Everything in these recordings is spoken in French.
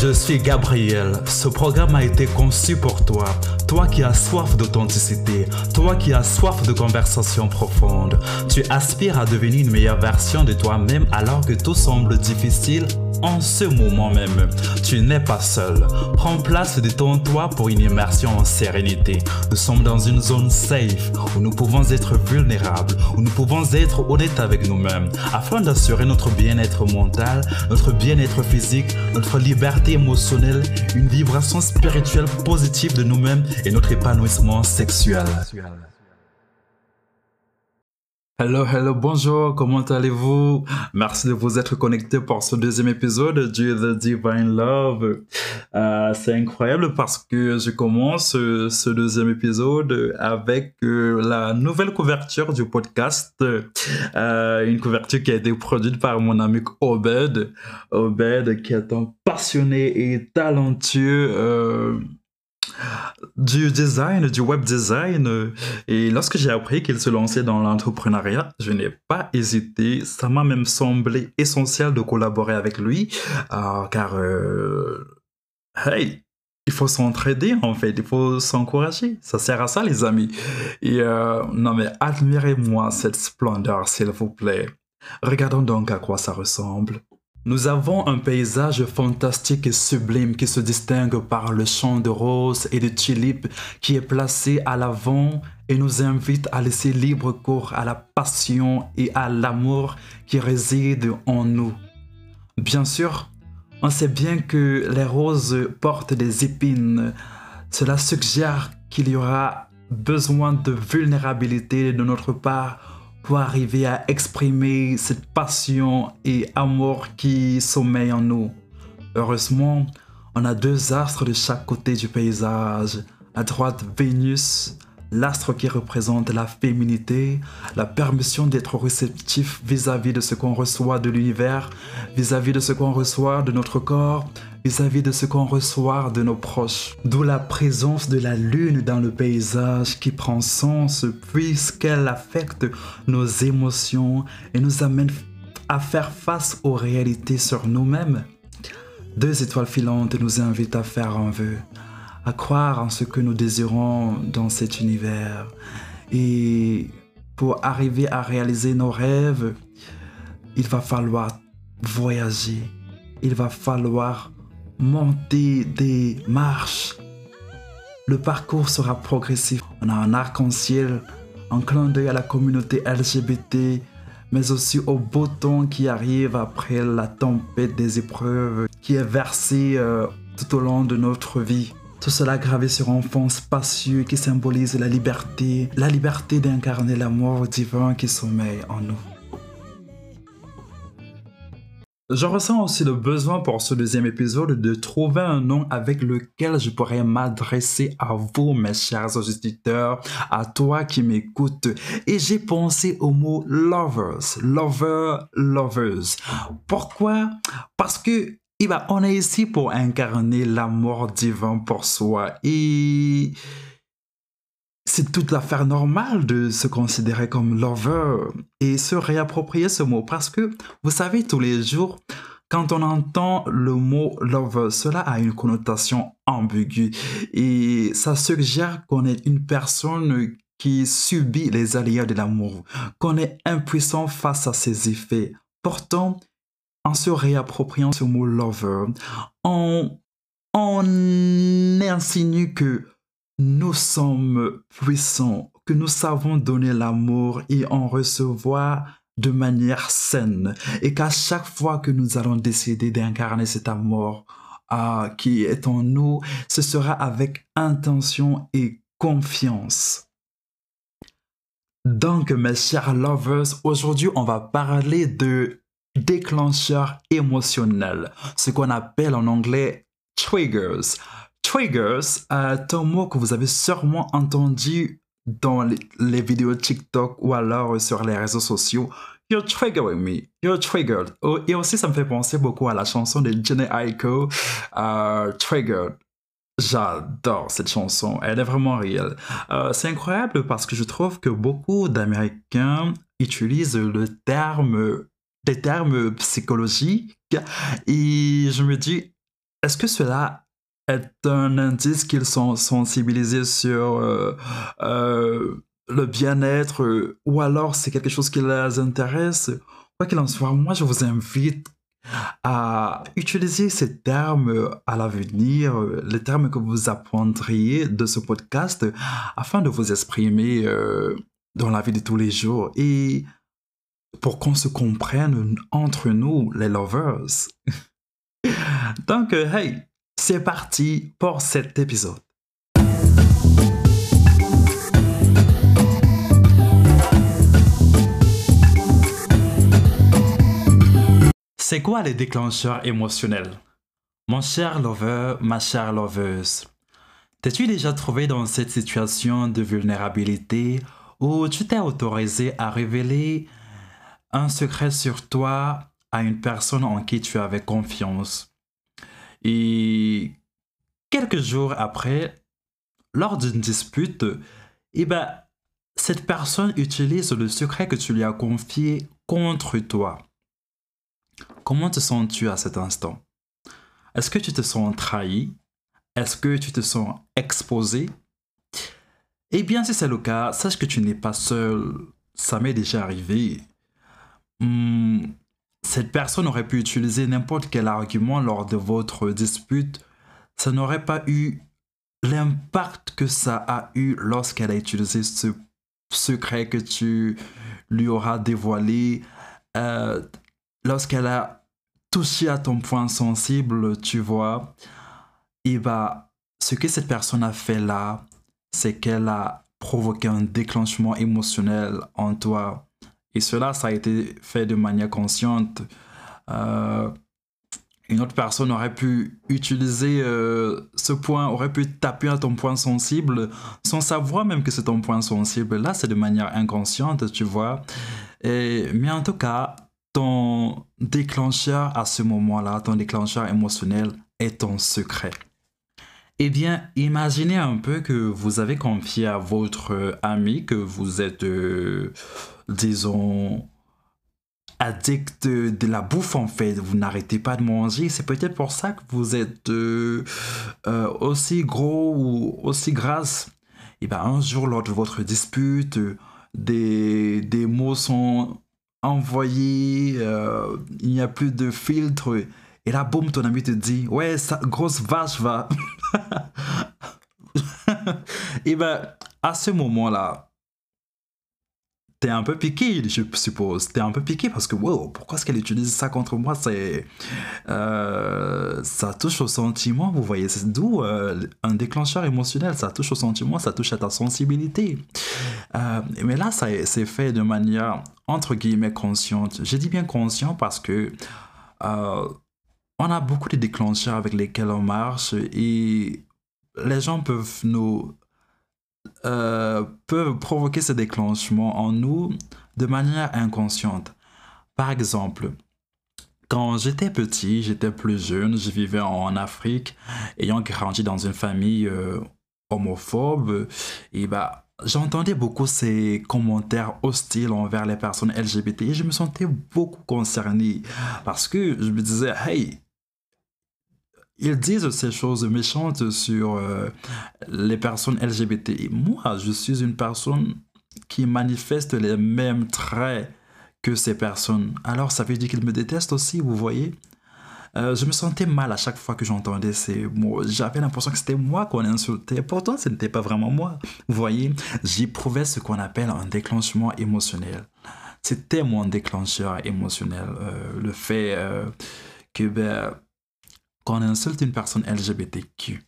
Je suis Gabriel. Ce programme a été conçu pour toi. Toi qui as soif d'authenticité. Toi qui as soif de conversation profonde. Tu aspires à devenir une meilleure version de toi-même alors que tout semble difficile en ce moment même. Tu n'es pas seul. Prends place, détends-toi pour une immersion en sérénité. Nous sommes dans une zone safe où nous pouvons être vulnérables, où nous pouvons être honnêtes avec nous-mêmes, afin d'assurer notre bien-être mental, notre bien-être physique, notre liberté émotionnelle, une vibration spirituelle positive de nous-mêmes et notre épanouissement sexuel. Hello, hello, bonjour, comment allez-vous? Merci de vous être connecté pour ce deuxième épisode du The Divine Love. Euh, c'est incroyable parce que je commence euh, ce deuxième épisode avec euh, la nouvelle couverture du podcast. une couverture qui a été produite par mon ami Obed. Obed qui est un passionné et talentueux du design, du web design. Et lorsque j'ai appris qu'il se lançait dans l'entrepreneuriat, je n'ai pas hésité. Ça m'a même semblé essentiel de collaborer avec lui, euh, car, euh, hey, il faut s'entraider en fait, il faut s'encourager. Ça sert à ça, les amis. Et euh, non, mais admirez-moi cette splendeur, s'il vous plaît. Regardons donc à quoi ça ressemble. Nous avons un paysage fantastique et sublime qui se distingue par le champ de roses et de tulipes qui est placé à l'avant et nous invite à laisser libre cours à la passion et à l'amour qui réside en nous. Bien sûr, on sait bien que les roses portent des épines. Cela suggère qu'il y aura besoin de vulnérabilité de notre part arriver à exprimer cette passion et amour qui sommeille en nous. Heureusement, on a deux astres de chaque côté du paysage. À droite, Vénus, l'astre qui représente la féminité, la permission d'être réceptif vis-à-vis de ce qu'on reçoit de l'univers, vis-à-vis de ce qu'on reçoit de notre corps, vis-à-vis de ce qu'on reçoit de nos proches. D'où la présence de la lune dans le paysage qui prend sens puisqu'elle affecte nos émotions et nous amène à faire face aux réalités sur nous-mêmes. Deux étoiles filantes nous invitent à faire un vœu, à croire en ce que nous désirons dans cet univers. Et pour arriver à réaliser nos rêves, il va falloir voyager. Il va falloir monter des marches. Le parcours sera progressif. On a un arc-en-ciel, un clin d'œil à la communauté LGBT, mais aussi au beau temps qui arrive après la tempête des épreuves qui est versée euh, tout au long de notre vie. Tout cela gravé sur un fond spacieux qui symbolise la liberté, la liberté d'incarner l'amour divin qui sommeille en nous. Je ressens aussi le besoin pour ce deuxième épisode de trouver un nom avec lequel je pourrais m'adresser à vous, mes chers auditeurs, à toi qui m'écoutes. Et j'ai pensé au mot lovers, lover, lovers. Pourquoi? Parce que eh ben, on est ici pour incarner l'amour divin pour soi. Et c'est toute l'affaire normale de se considérer comme lover et se réapproprier ce mot parce que vous savez tous les jours quand on entend le mot lover, cela a une connotation ambiguë et ça suggère qu'on est une personne qui subit les aléas de l'amour, qu'on est impuissant face à ses effets. Pourtant, en se réappropriant ce mot lover, on, on insinue que nous sommes puissants, que nous savons donner l'amour et en recevoir de manière saine et qu'à chaque fois que nous allons décider d'incarner cet amour ah, qui est en nous, ce sera avec intention et confiance. Donc, mes chers lovers, aujourd'hui, on va parler de déclencheurs émotionnels, ce qu'on appelle en anglais triggers. Triggers est un mot que vous avez sûrement entendu dans les, vidéos TikTok ou alors sur les réseaux sociaux. You're triggering me. You're triggered. Oh, et aussi, ça me fait penser beaucoup à la chanson de Jenny Aiko, uh, Triggered. J'adore cette chanson, elle est vraiment réelle. Euh, c'est incroyable parce que je trouve que beaucoup d'Américains utilisent le terme, des termes psychologiques et je me dis, est-ce que cela est un indice qu'ils sont sensibilisés sur euh, euh, le bien-être ou alors c'est quelque chose qui les intéresse Quoi qu'il en soit, moi je vous invite à utiliser ces termes à l'avenir, les termes que vous apprendriez de ce podcast afin de vous exprimer euh, dans la vie de tous les jours et pour qu'on se comprenne entre nous, les lovers. Donc, hey, c'est parti pour cet épisode. C'est quoi les déclencheurs émotionnels? Mon cher lover, ma chère loveuse, t'es-tu déjà trouvé dans cette situation de vulnérabilité où tu t'es autorisé à révéler un secret sur toi à une personne en qui tu avais confiance? Et quelques jours après, lors d'une dispute, eh ben, cette personne utilise le secret que tu lui as confié contre toi. Comment te sens-tu à cet instant? Est-ce que tu te sens trahi? Est-ce que tu te sens exposé? Eh bien, si c'est le cas, sache que tu n'es pas seul. Ça m'est déjà arrivé. Hmm, cette personne aurait pu utiliser n'importe quel argument lors de votre dispute. Ça n'aurait pas eu l'impact que ça a eu lorsqu'elle a utilisé ce secret que tu lui auras dévoilé. Euh, lorsqu'elle a touché à ton point sensible, tu vois, et bah, ce que cette personne a fait là, c'est qu'elle a provoqué un déclenchement émotionnel en toi. Et cela, ça a été fait de manière consciente. Euh, une autre personne aurait pu utiliser euh, ce point, aurait pu taper à ton point sensible sans savoir même que c'est ton point sensible. Là, c'est de manière inconsciente, tu vois. Mais en tout cas, ton déclencheur à ce moment-là, ton déclencheur émotionnel est ton secret. Eh bien, imaginez un peu que vous avez confié à votre ami que vous êtes, euh, disons, addict de la bouffe en fait. Vous n'arrêtez pas de manger. C'est peut-être pour ça que vous êtes euh, euh, aussi gros ou aussi grasse. Et eh bien, un jour, lors de votre dispute, des, des mots sont envoyé, euh, il n'y a plus de filtre. Et là, boum, ton ami te dit, ouais, grosse vache va. et ben, à ce moment-là, t'es un peu piqué, je suppose. T'es un peu piqué parce que, wow, pourquoi est-ce qu'elle utilise ça contre moi? C'est, euh, Ça touche au sentiment, vous voyez. C'est d'où euh, un déclencheur émotionnel. Ça touche au sentiment, ça touche à ta sensibilité. Euh, mais là, ça c'est fait de manière, entre guillemets, consciente. Je dis bien conscient parce que on a beaucoup de déclencheurs avec lesquels on marche et les gens peuvent nous euh, peuvent provoquer ce déclenchement en nous de manière inconsciente. Par exemple, quand j'étais petit, j'étais plus jeune, je vivais en Afrique, ayant grandi dans une famille euh, homophobe, et bah, j'entendais beaucoup ces commentaires hostiles envers les personnes LGBT et je me sentais beaucoup concerné parce que je me disais, hey, ils disent ces choses méchantes sur euh, les personnes LGBT. Moi, je suis une personne qui manifeste les mêmes traits que ces personnes. Alors, ça veut dire qu'ils me détestent aussi, vous voyez? Euh, je me sentais mal à chaque fois que j'entendais ces mots. J'avais l'impression que c'était moi qu'on insultait. Pourtant, ce n'était pas vraiment moi. Vous voyez, j'éprouvais ce qu'on appelle un déclenchement émotionnel. C'était mon déclencheur émotionnel. Euh, le fait que ben, qu'on insulte une personne LGBTQ.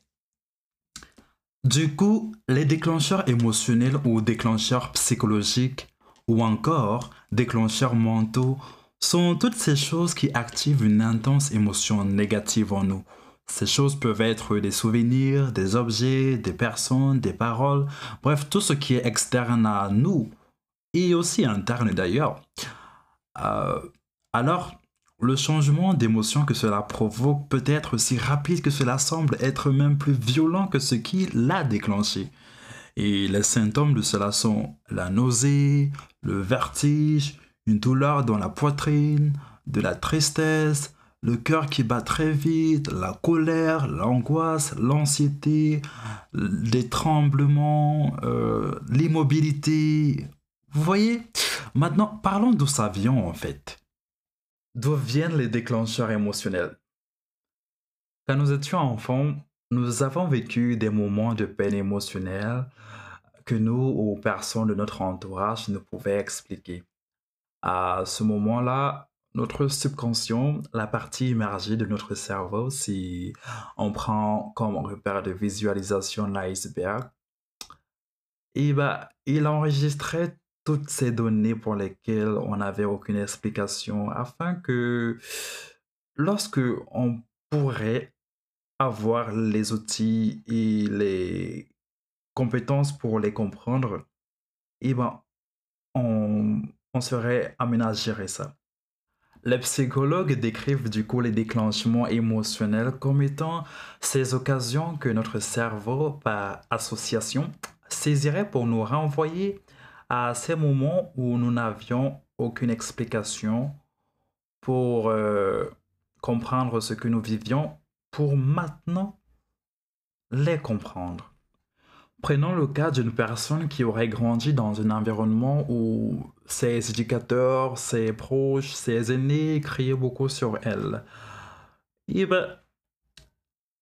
Du coup, les déclencheurs émotionnels ou déclencheurs psychologiques ou encore déclencheurs mentaux sont toutes ces choses qui activent une intense émotion négative en nous. Ces choses peuvent être des souvenirs, des objets, des personnes, des paroles, bref, tout ce qui est externe à nous et aussi interne d'ailleurs. Euh, alors, Le changement d'émotion que cela provoque peut être aussi rapide que cela semble, être même plus violent que ce qui l'a déclenché. Et les symptômes de cela sont la nausée, le vertige, une douleur dans la poitrine, de la tristesse, le cœur qui bat très vite, la colère, l'angoisse, l'anxiété, les tremblements, euh, l'immobilité. Vous voyez? Maintenant, parlons d'où ça vient en fait. D'où viennent les déclencheurs émotionnels? Quand nous étions enfants, nous avons vécu des moments de peine émotionnelle que nous ou personnes de notre entourage ne pouvaient expliquer. À ce moment-là, notre subconscient, la partie immergée de notre cerveau, si on prend comme repère de visualisation l'iceberg, et bah, il enregistrait toutes ces données pour lesquelles on n'avait aucune explication afin que lorsque on pourrait avoir les outils et les compétences pour les comprendre, et ben, on, on serait amené à gérer ça. Les psychologues décrivent du coup les déclenchements émotionnels comme étant ces occasions que notre cerveau, par association, saisirait pour nous renvoyer à ces moments où nous n'avions aucune explication pour euh, comprendre ce que nous vivions, pour maintenant les comprendre. Prenons le cas d'une personne qui aurait grandi dans un environnement où ses éducateurs, ses proches, ses aînés criaient beaucoup sur elle. Et ben,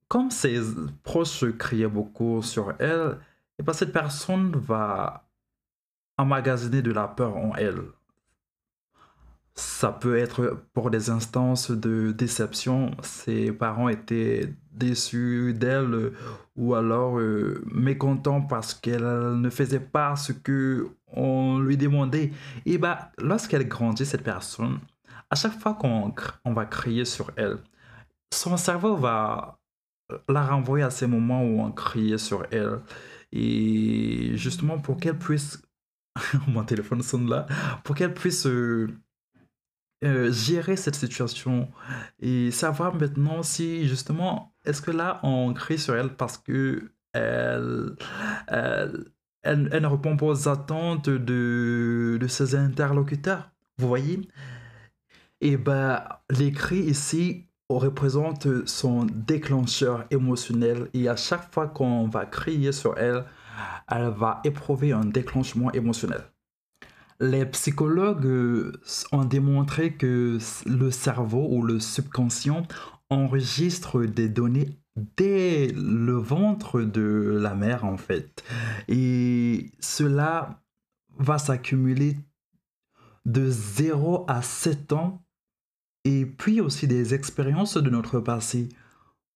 comme ses proches criaient beaucoup sur elle, et ben cette personne va emmagasiner de la peur en elle. Ça peut être pour des instances de déception. Ses parents étaient déçus d'elle ou alors euh, mécontents parce qu'elle ne faisait pas ce que on lui demandait. Et bah, lorsqu'elle grandit, cette personne, à chaque fois qu'on on va crier sur elle, son cerveau va la renvoyer à ces moments où on criait sur elle. Et justement pour qu'elle puisse, mon téléphone sonne là, pour qu'elle puisse euh, euh, gérer cette situation et savoir maintenant si justement est-ce que là on crie sur elle parce que elle, elle, elle, ne répond pas aux attentes de, de ses interlocuteurs. Vous voyez? Et ben les cris ici représentent son déclencheur émotionnel et à chaque fois qu'on va crier sur elle, elle va éprouver un déclenchement émotionnel. Les psychologues euh, ont démontré que le cerveau ou le subconscient enregistre des données dès le ventre de la mère en fait. Et cela va s'accumuler de 0 à 7 ans et puis aussi des expériences de notre passé.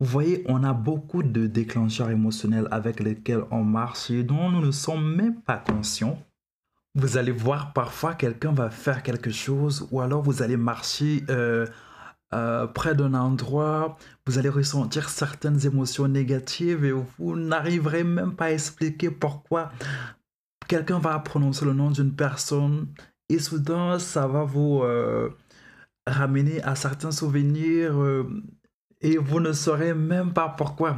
Vous voyez, on a beaucoup de déclencheurs émotionnels avec lesquels on marche et dont nous ne sommes même pas conscients. Vous allez voir parfois quelqu'un va faire quelque chose ou alors vous allez marcher euh, euh, près d'un endroit, vous allez ressentir certaines émotions négatives et vous n'arriverez même pas à expliquer pourquoi. Quelqu'un va prononcer le nom d'une personne et soudain ça va vous euh, ramener à certains souvenirs et vous ne saurez même pas pourquoi.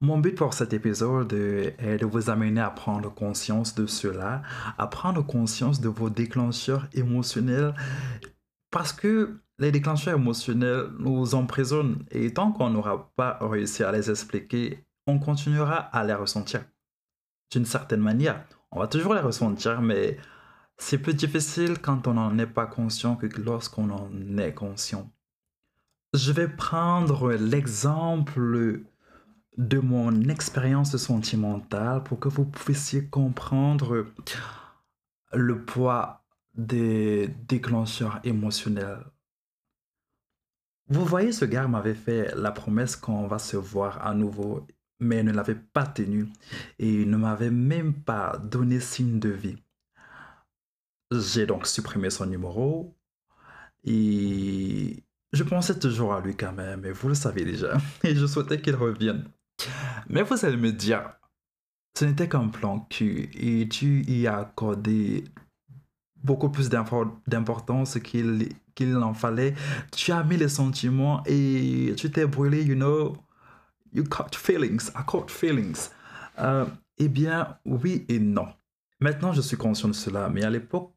Mon but pour cet épisode est de vous amener à prendre conscience de cela, à prendre conscience de vos déclencheurs émotionnels, parce que les déclencheurs émotionnels nous emprisonnent et tant qu'on n'aura pas réussi à les expliquer, on continuera à les ressentir. D'une certaine manière, on va toujours les ressentir, mais c'est plus difficile quand on n'en est pas conscient que lorsqu'on en est conscient. Je vais prendre l'exemple de mon expérience sentimentale pour que vous puissiez comprendre le poids des déclencheurs émotionnels. Vous voyez, ce gars m'avait fait la promesse qu'on va se voir à nouveau, mais ne l'avait pas tenu et il ne m'avait même pas donné signe de vie. J'ai donc supprimé son numéro et je pensais toujours à lui quand même, et vous le savez déjà, et je souhaitais qu'il revienne. Mais vous allez me dire, ce n'était qu'un plan cul et tu y as accordé beaucoup plus d'importance qu'il en fallait. Tu as mis les sentiments et tu t'es brûlé, you know, you caught feelings, I caught feelings. Euh, eh bien, oui et non. Maintenant, je suis conscient de cela, mais à l'époque,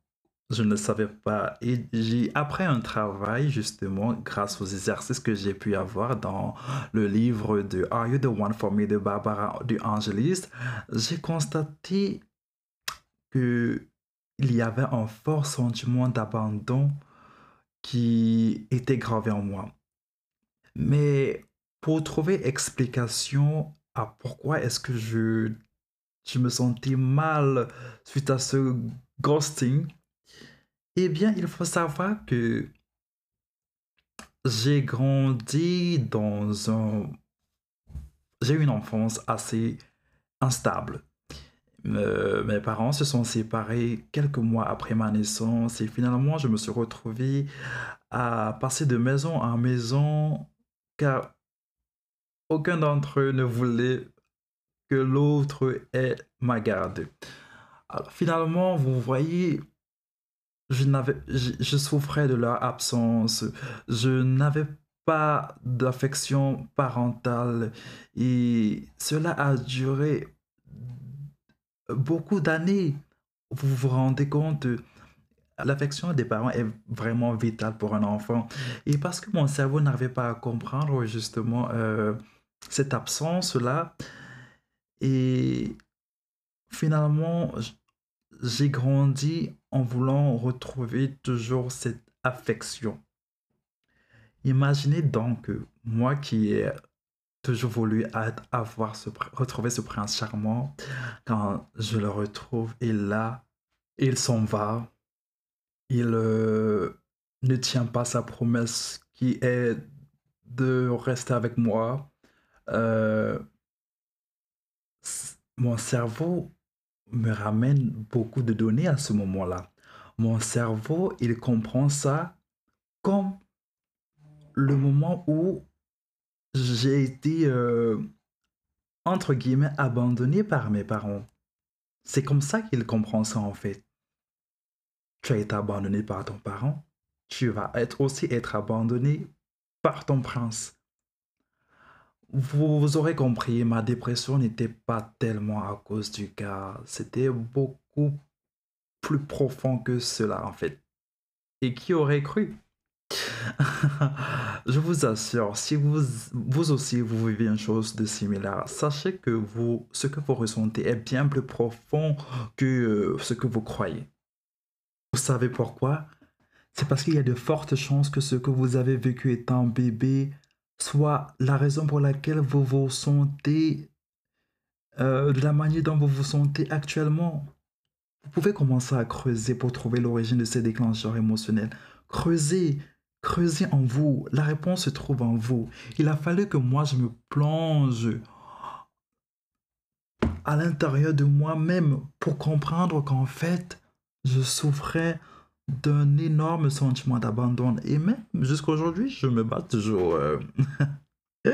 je ne savais pas. Et j'ai, après un travail, justement, grâce aux exercices que j'ai pu avoir dans le livre de Are You the One for Me de Barbara de Angelis, j'ai constaté que il y avait un fort sentiment d'abandon qui était gravé en moi. Mais pour trouver explication à pourquoi est-ce que je, je me sentais mal suite à ce ghosting, eh bien, il faut savoir que j'ai grandi dans un... J'ai eu une enfance assez instable. Mes parents se sont séparés quelques mois après ma naissance et finalement je me suis retrouvé à passer de maison en maison car aucun d'entre eux ne voulait que l'autre ait ma garde. Alors, finalement, vous voyez, je, souffrais de leur absence. Je n'avais pas d'affection parentale et cela a duré beaucoup d'années. Vous vous rendez compte, l'affection des parents est vraiment vitale pour un enfant. Et parce que mon cerveau n'arrivait pas à comprendre justement euh, cette absence-là, et finalement, j'ai grandi en voulant retrouver toujours cette affection. Imaginez donc moi qui ai toujours voulu avoir retrouver ce prince charmant, quand je le retrouve, et là, il s'en va. Il euh, ne tient pas sa promesse qui est de rester avec moi. Euh, mon cerveau me ramène beaucoup de données à ce moment-là. Mon cerveau, il comprend ça comme le moment où j'ai été, euh, entre guillemets, abandonné par mes parents. C'est comme ça qu'il comprend ça en fait. Tu as été abandonné par ton parent, tu vas être aussi être abandonné par ton prince. Vous, aurez compris, ma dépression n'était pas tellement à cause du cas. C'était beaucoup plus profond que cela, en fait. Et qui aurait cru? Je vous assure, si vous, vous aussi vous vivez une chose de similaire, sachez que vous, ce que vous ressentez est bien plus profond que euh, ce que vous croyez. Vous savez pourquoi? C'est parce qu'il y a de fortes chances que ce que vous avez vécu étant bébé soit la raison pour laquelle vous vous sentez euh, de la manière dont vous vous sentez actuellement. Vous pouvez commencer à creuser pour trouver l'origine de ces déclencheurs émotionnels. Creusez, creusez en vous. La réponse se trouve en vous. Il a fallu que moi je me plonge à l'intérieur de moi-même pour comprendre qu'en fait, je souffrais d'un énorme sentiment d'abandon. Et même jusqu'à aujourd'hui, je me bats toujours. Euh,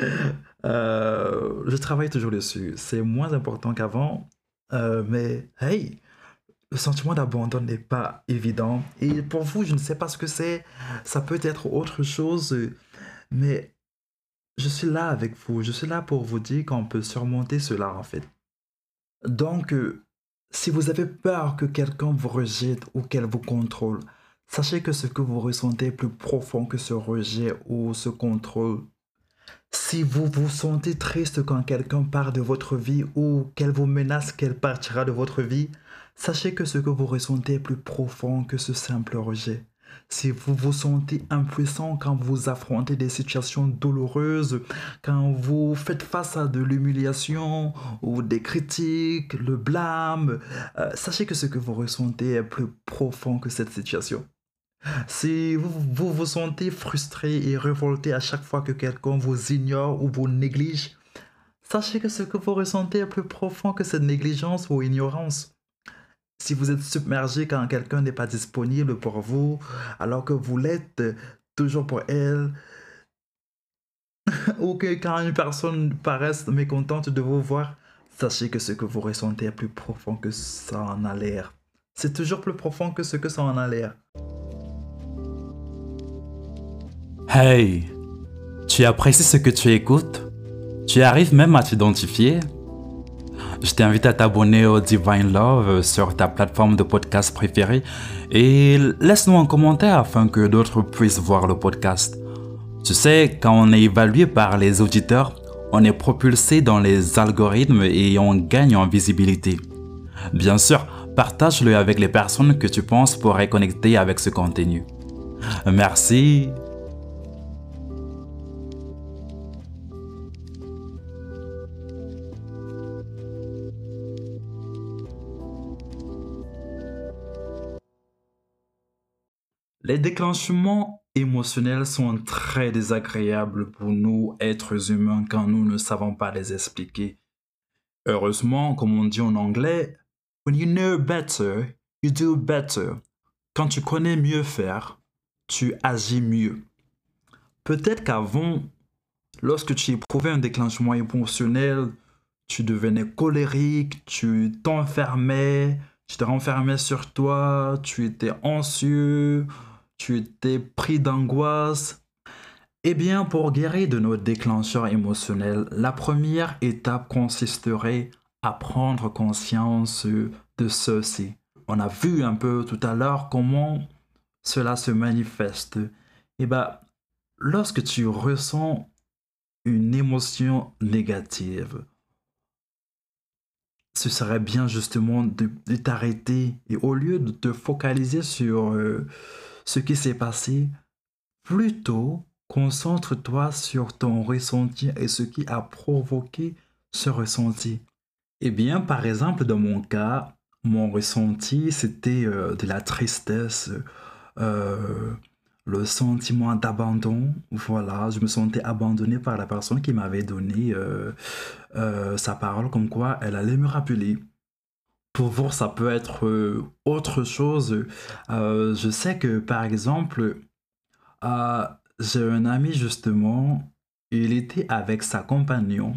euh, je travaille toujours dessus. C'est moins important qu'avant. Euh, mais hey, le sentiment d'abandon n'est pas évident. Et pour vous, je ne sais pas ce que c'est. Ça peut être autre chose. Mais je suis là avec vous. Je suis là pour vous dire qu'on peut surmonter cela en fait. Donc, si vous avez peur que quelqu'un vous rejette ou qu'elle vous contrôle, sachez que ce que vous ressentez est plus profond que ce rejet ou ce contrôle. Si vous vous sentez triste quand quelqu'un part de votre vie ou qu'elle vous menace qu'elle partira de votre vie, sachez que ce que vous ressentez est plus profond que ce simple rejet. Si vous vous sentez impuissant quand vous affrontez des situations douloureuses, quand vous faites face à de l'humiliation ou des critiques, le blâme, euh, sachez que ce que vous ressentez est plus profond que cette situation. Si vous, vous vous sentez frustré et révolté à chaque fois que quelqu'un vous ignore ou vous néglige, sachez que ce que vous ressentez est plus profond que cette négligence ou ignorance si vous êtes submergé quand quelqu'un n'est pas disponible pour vous, alors que vous l'êtes toujours pour elle, ou que quand une personne paraît mécontente de vous voir, sachez que ce que vous ressentez est plus profond que ça en a l'air. c'est toujours plus profond que ce que ça en a l'air. Hey, tu apprécies ce que tu écoutes? Tu arrives même à t'identifier? Je t'invite à t'abonner au Divine Love sur ta plateforme de podcast préférée et laisse-nous un commentaire afin que d'autres puissent voir le podcast. Tu sais, quand on est évalué par les auditeurs, on est propulsé dans les algorithmes et on gagne en visibilité. Bien sûr, partage-le avec les personnes que tu penses pourraient connecter avec ce contenu. Merci. Les déclenchements émotionnels sont très désagréables pour nous, êtres humains, quand nous ne savons pas les expliquer. Heureusement, comme on dit en anglais, when you know better, you do better. Quand tu connais mieux faire, tu agis mieux. Peut-être qu'avant, lorsque tu éprouvais un déclenchement émotionnel, tu devenais colérique, tu t'enfermais, tu te renfermais sur toi, tu étais anxieux, tu étais pris d'angoisse? Eh bien, pour guérir de nos déclencheurs émotionnels, la première étape consisterait à prendre conscience de ceci. On a vu un peu tout à l'heure comment cela se manifeste. Eh bien, lorsque tu ressens une émotion négative, ce serait bien justement de, t'arrêter et au lieu de te focaliser sur euh, ce qui s'est passé, plutôt concentre-toi sur ton ressenti et ce qui a provoqué ce ressenti. Eh bien, par exemple, dans mon cas, mon ressenti, c'était euh, de la tristesse, euh, le sentiment d'abandon. Voilà, je me sentais abandonné par la personne qui m'avait donné euh, sa parole comme quoi elle allait me rappeler. Pour vous, ça peut être euh, autre chose. Euh, je sais que, par exemple, j'ai un ami justement, il était avec sa compagnon.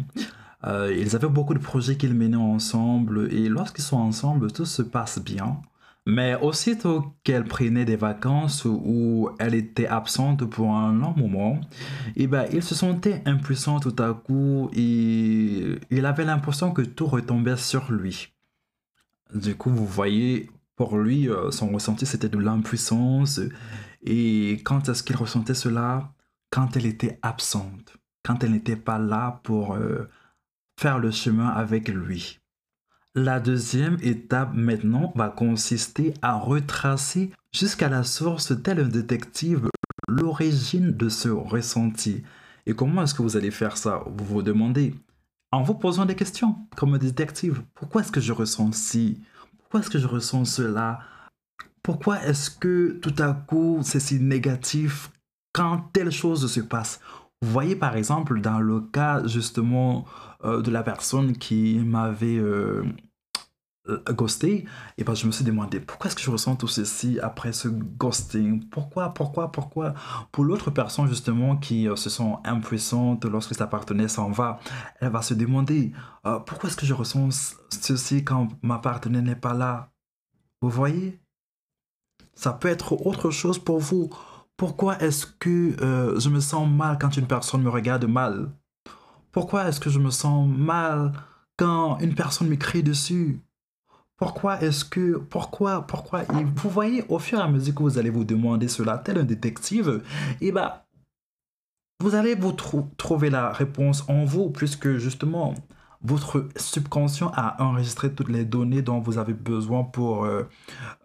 ils avaient beaucoup de projets qu'ils menaient ensemble et lorsqu'ils sont ensemble, tout se passe bien. Mais aussitôt qu'elle prenait des vacances ou elle était absente pour un long moment, eh ben, il se sentait impuissant tout à coup et il avait l'impression que tout retombait sur lui. Du coup, vous voyez, pour lui, euh, son ressenti, c'était de l'impuissance. Et quand est-ce qu'il ressentait cela? Quand elle était absente, quand elle n'était pas là pour euh, faire le chemin avec lui. La deuxième étape maintenant va consister à retracer jusqu'à la source, tel un détective, l'origine de ce ressenti. Et comment est-ce que vous allez faire ça? Vous vous demandez, en vous posant des questions, comme détective, pourquoi est-ce que je ressens ci? Pourquoi est-ce que je ressens cela? Pourquoi est-ce que tout à coup c'est si négatif quand telle chose se passe? Vous voyez par exemple dans le cas justement euh, de la personne qui m'avait euh, ghosté, et ben je me suis demandé pourquoi est-ce que je ressens tout ceci après ce ghosting? Pourquoi, pourquoi, pourquoi? Pour l'autre personne justement qui euh, se sent impuissante lorsque sa partenaire s'en va, elle va se demander euh, pourquoi est-ce que je ressens ceci quand ma partenaire n'est pas là? Vous voyez? Ça peut être autre chose pour vous. Pourquoi est-ce que je me sens mal quand une personne me regarde mal? Pourquoi est-ce que je me sens mal quand une personne m'écrit dessus? Pourquoi est-ce que, pourquoi, pourquoi, et vous voyez, au fur et à mesure que vous allez vous demander cela, tel un détective, et eh ben, vous allez vous trouver la réponse en vous, puisque justement, votre subconscient a enregistré toutes les données dont vous avez besoin pour, euh,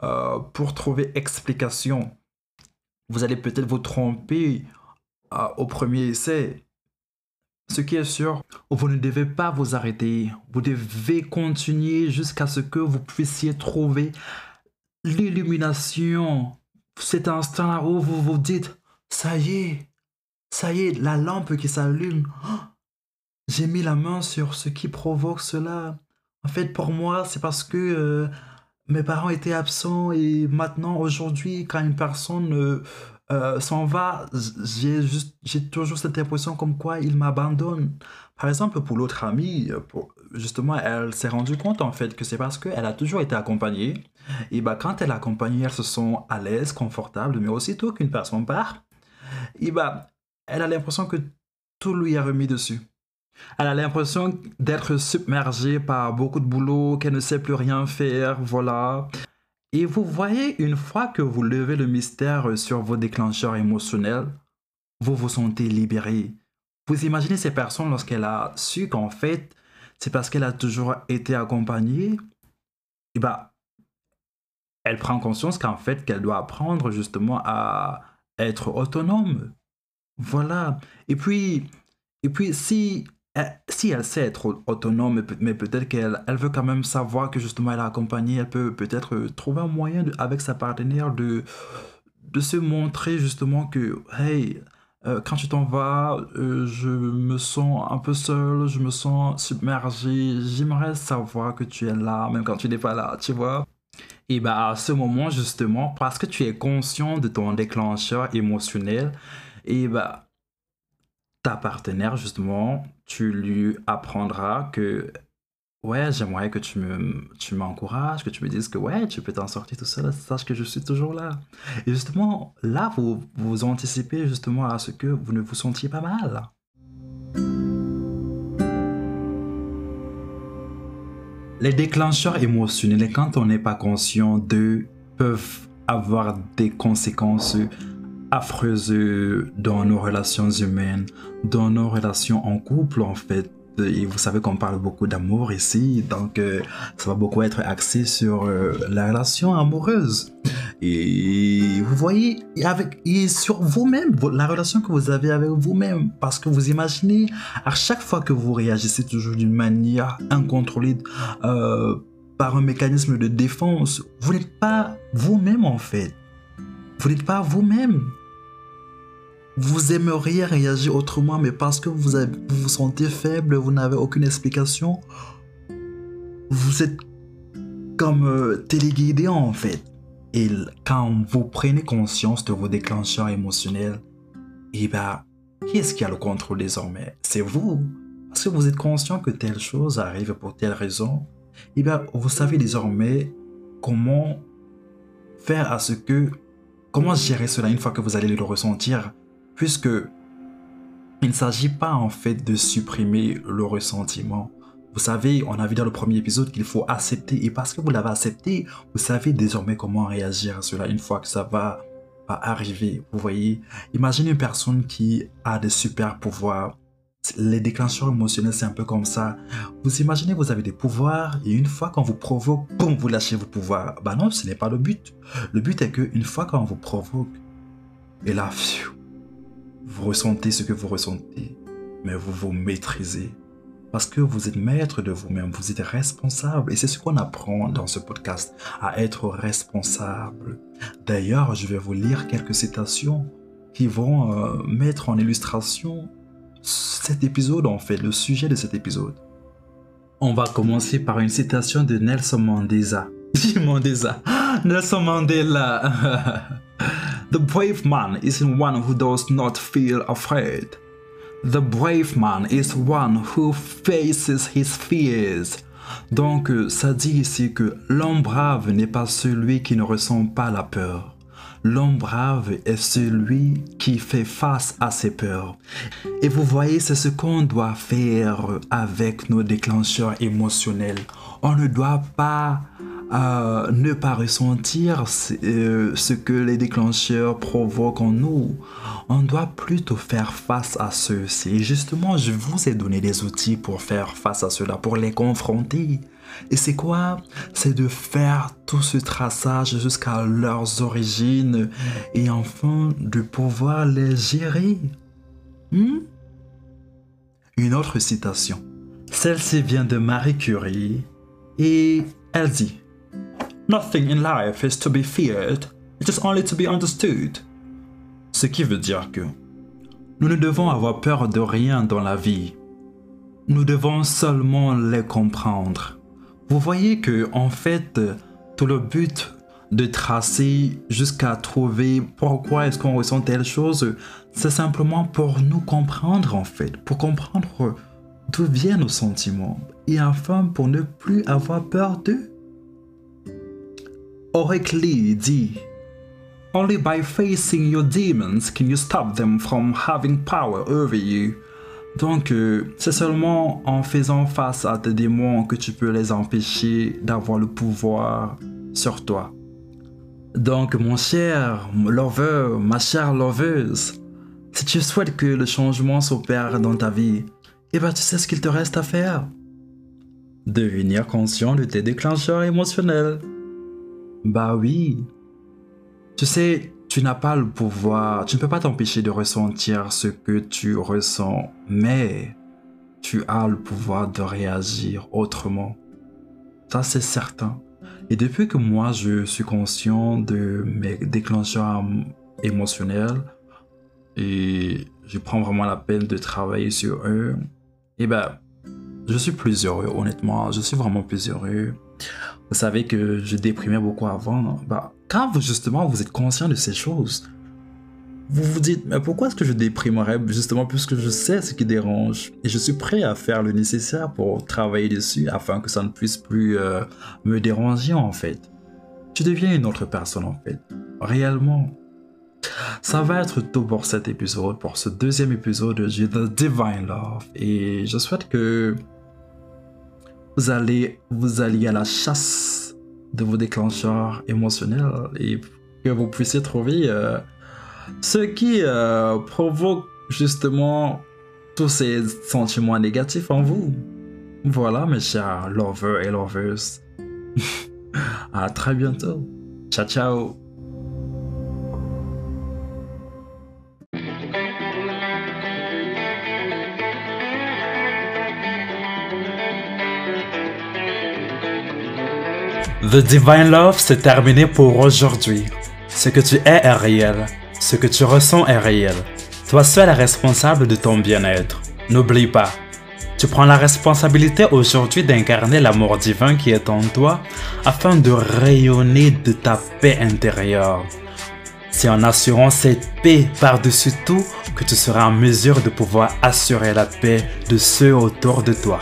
euh, trouver explication. Vous allez peut-être vous tromper euh, au premier essai, ce qui est sûr, vous ne devez pas vous arrêter. Vous devez continuer jusqu'à ce que vous puissiez trouver l'illumination. Cet instant où vous vous dites, ça y est, ça y est, la lampe qui s'allume. J'ai mis la main sur ce qui provoque cela. En fait, pour moi, c'est parce que euh, mes parents étaient absents et maintenant, aujourd'hui, quand une personne euh, euh, s'en va, j'ai toujours cette impression comme quoi il m'abandonne. Par exemple, pour l'autre amie, pour, justement, elle s'est rendue compte en fait que c'est parce qu'elle a toujours été accompagnée. Et bah, quand elle est accompagnée, elle se sent à l'aise, confortable, mais aussitôt qu'une personne part, et bah, elle a l'impression que tout lui est remis dessus. Elle a l'impression d'être submergée par beaucoup de boulot, qu'elle ne sait plus rien faire, voilà. Et vous voyez, une fois que vous levez le mystère sur vos déclencheurs émotionnels, vous vous sentez libéré. Vous imaginez ces personnes lorsqu'elle a su qu'en fait, c'est parce qu'elle a toujours été accompagnée, et bah, elle prend conscience qu'en fait, qu'elle doit apprendre justement à être autonome. Voilà. Et puis, et puis si euh, si elle sait être autonome, mais peut-être qu'elle elle veut quand même savoir que justement elle est accompagnée, elle peut peut-être euh, trouver un moyen avec sa partenaire de, se montrer justement que, hey, euh, quand tu t'en vas, je me sens un peu seul, je me sens submergé, j'aimerais savoir que tu es là, même quand tu n'es pas là, tu vois. Et bah à ce moment justement, parce que tu es conscient de ton déclencheur émotionnel, et bah ta partenaire, justement, tu lui apprendras que ouais, j'aimerais que tu me tu m'encourages, que tu me dises que ouais, tu peux t'en sortir tout seul, sache que je suis toujours là. Et justement, là, vous vous anticipez justement à ce que vous ne vous sentiez pas mal. Les déclencheurs émotionnels, quand on n'est pas conscient d'eux, peuvent avoir des conséquences affreuse dans nos relations humaines, dans nos relations en couple en fait. Et vous savez qu'on parle beaucoup d'amour ici, donc euh, ça va beaucoup être axé sur euh, la relation amoureuse. Et vous voyez, avec, et sur vous-même, la relation que vous avez avec vous-même, parce que vous imaginez, à chaque fois que vous réagissez toujours d'une manière incontrôlée, euh, par un mécanisme de défense, vous n'êtes pas vous-même en fait. Vous n'êtes pas vous-même vous aimeriez réagir autrement, mais parce que vous, vous sentez faible, vous n'avez aucune explication, vous êtes comme euh, téléguidé en fait. Et quand vous prenez conscience de vos déclencheurs émotionnels, et eh ben, qui est-ce qui a le contrôle désormais? C'est vous. Parce que vous êtes conscient que telle chose arrive pour telle raison. Et eh bien, vous savez désormais comment faire à ce que, comment gérer cela une fois que vous allez le ressentir puisque il ne s'agit pas en fait de supprimer le ressentiment. Vous savez, on a vu dans le premier épisode qu'il faut accepter et parce que vous l'avez accepté, vous savez désormais comment réagir à cela une fois que ça va, arriver. Vous voyez, imaginez une personne qui a des super pouvoirs. Les déclencheurs émotionnels, c'est un peu comme ça. Vous imaginez, vous avez des pouvoirs et une fois qu'on vous provoque, boum, vous lâchez vos pouvoirs. Bah non, ce n'est pas le but. Le but est que une fois qu'on vous provoque, et là, vous ressentez ce que vous ressentez, mais vous vous maîtrisez. Parce que vous êtes maître de vous-même, vous êtes responsable. Et c'est ce qu'on apprend dans ce podcast, à être responsable. D'ailleurs, je vais vous lire quelques citations qui vont euh, mettre en illustration cet épisode, en fait, le sujet de cet épisode. On va commencer par une citation de Nelson Mandela. Mandela. Nelson Mandela. The brave man is one who does not feel afraid. The brave man is one who faces his fears. Donc, ça dit ici que l'homme brave n'est pas celui qui ne ressent pas la peur. L'homme brave est celui qui fait face à ses peurs. Et vous voyez, c'est ce qu'on doit faire avec nos déclencheurs émotionnels. On ne doit pas ne pas ressentir euh, ce que les déclencheurs provoquent en nous. On doit plutôt faire face à ceux-ci. Justement, je vous ai donné des outils pour faire face à cela, pour les confronter. Et c'est quoi? C'est de faire tout ce traçage jusqu'à leurs origines et enfin de pouvoir les gérer. Hmm? Une autre citation. Celle-ci vient de Marie Curie et elle dit Nothing in life is to be feared, it is only to be understood. Ce qui veut dire que nous ne devons avoir peur de rien dans la vie. Nous devons seulement les comprendre. Vous voyez que, en fait, tout le but de tracer jusqu'à trouver pourquoi est-ce qu'on ressent telle chose. C'est simplement pour nous comprendre en fait, pour comprendre d'où viennent nos sentiments et enfin pour ne plus avoir peur d'eux. Oracle dit Only by facing your demons can you stop them from having power over you. Donc, euh, c'est seulement en faisant face à tes démons que tu peux les empêcher d'avoir le pouvoir sur toi. Donc, mon cher lover, ma chère loveuse, si tu souhaites que le changement s'opère dans ta vie, eh bien, tu sais ce qu'il te reste à faire? Devenir conscient de tes déclencheurs émotionnels. Bah oui. Tu sais, tu n'as pas le pouvoir, tu ne peux pas t'empêcher de ressentir ce que tu ressens, mais tu as le pouvoir de réagir autrement. Ça, c'est certain. Et depuis que moi, je suis conscient de mes déclencheurs émotionnels et je prends vraiment la peine de travailler sur eux, et eh ben, je suis plus heureux, honnêtement. Je suis vraiment plus heureux. Vous savez que je déprimais beaucoup avant. Bah, quand justement vous êtes conscient de ces choses, vous vous dites, mais pourquoi est-ce que je déprimerais? Justement puisque je sais ce qui dérange et je suis prêt à faire le nécessaire pour travailler dessus afin que ça ne puisse plus euh, me déranger en fait. Tu deviens une autre personne en fait, réellement. Ça va être tout pour cet épisode, pour ce deuxième épisode de The Divine Love et je souhaite que vous allez vous alliez à la chasse de vos déclencheurs émotionnels et que vous puissiez trouver euh, ce qui euh, provoque justement tous ces sentiments négatifs en vous. Voilà mes chers lovers et lovers. à très bientôt. Ciao ciao. The Divine Love, c'est terminé pour aujourd'hui. Ce que tu es est réel. Ce que tu ressens est réel. Toi seul est responsable de ton bien-être. N'oublie pas, tu prends la responsabilité aujourd'hui d'incarner l'amour divin qui est en toi afin de rayonner de ta paix intérieure. C'est en assurant cette paix par-dessus tout que tu seras en mesure de pouvoir assurer la paix de ceux autour de toi.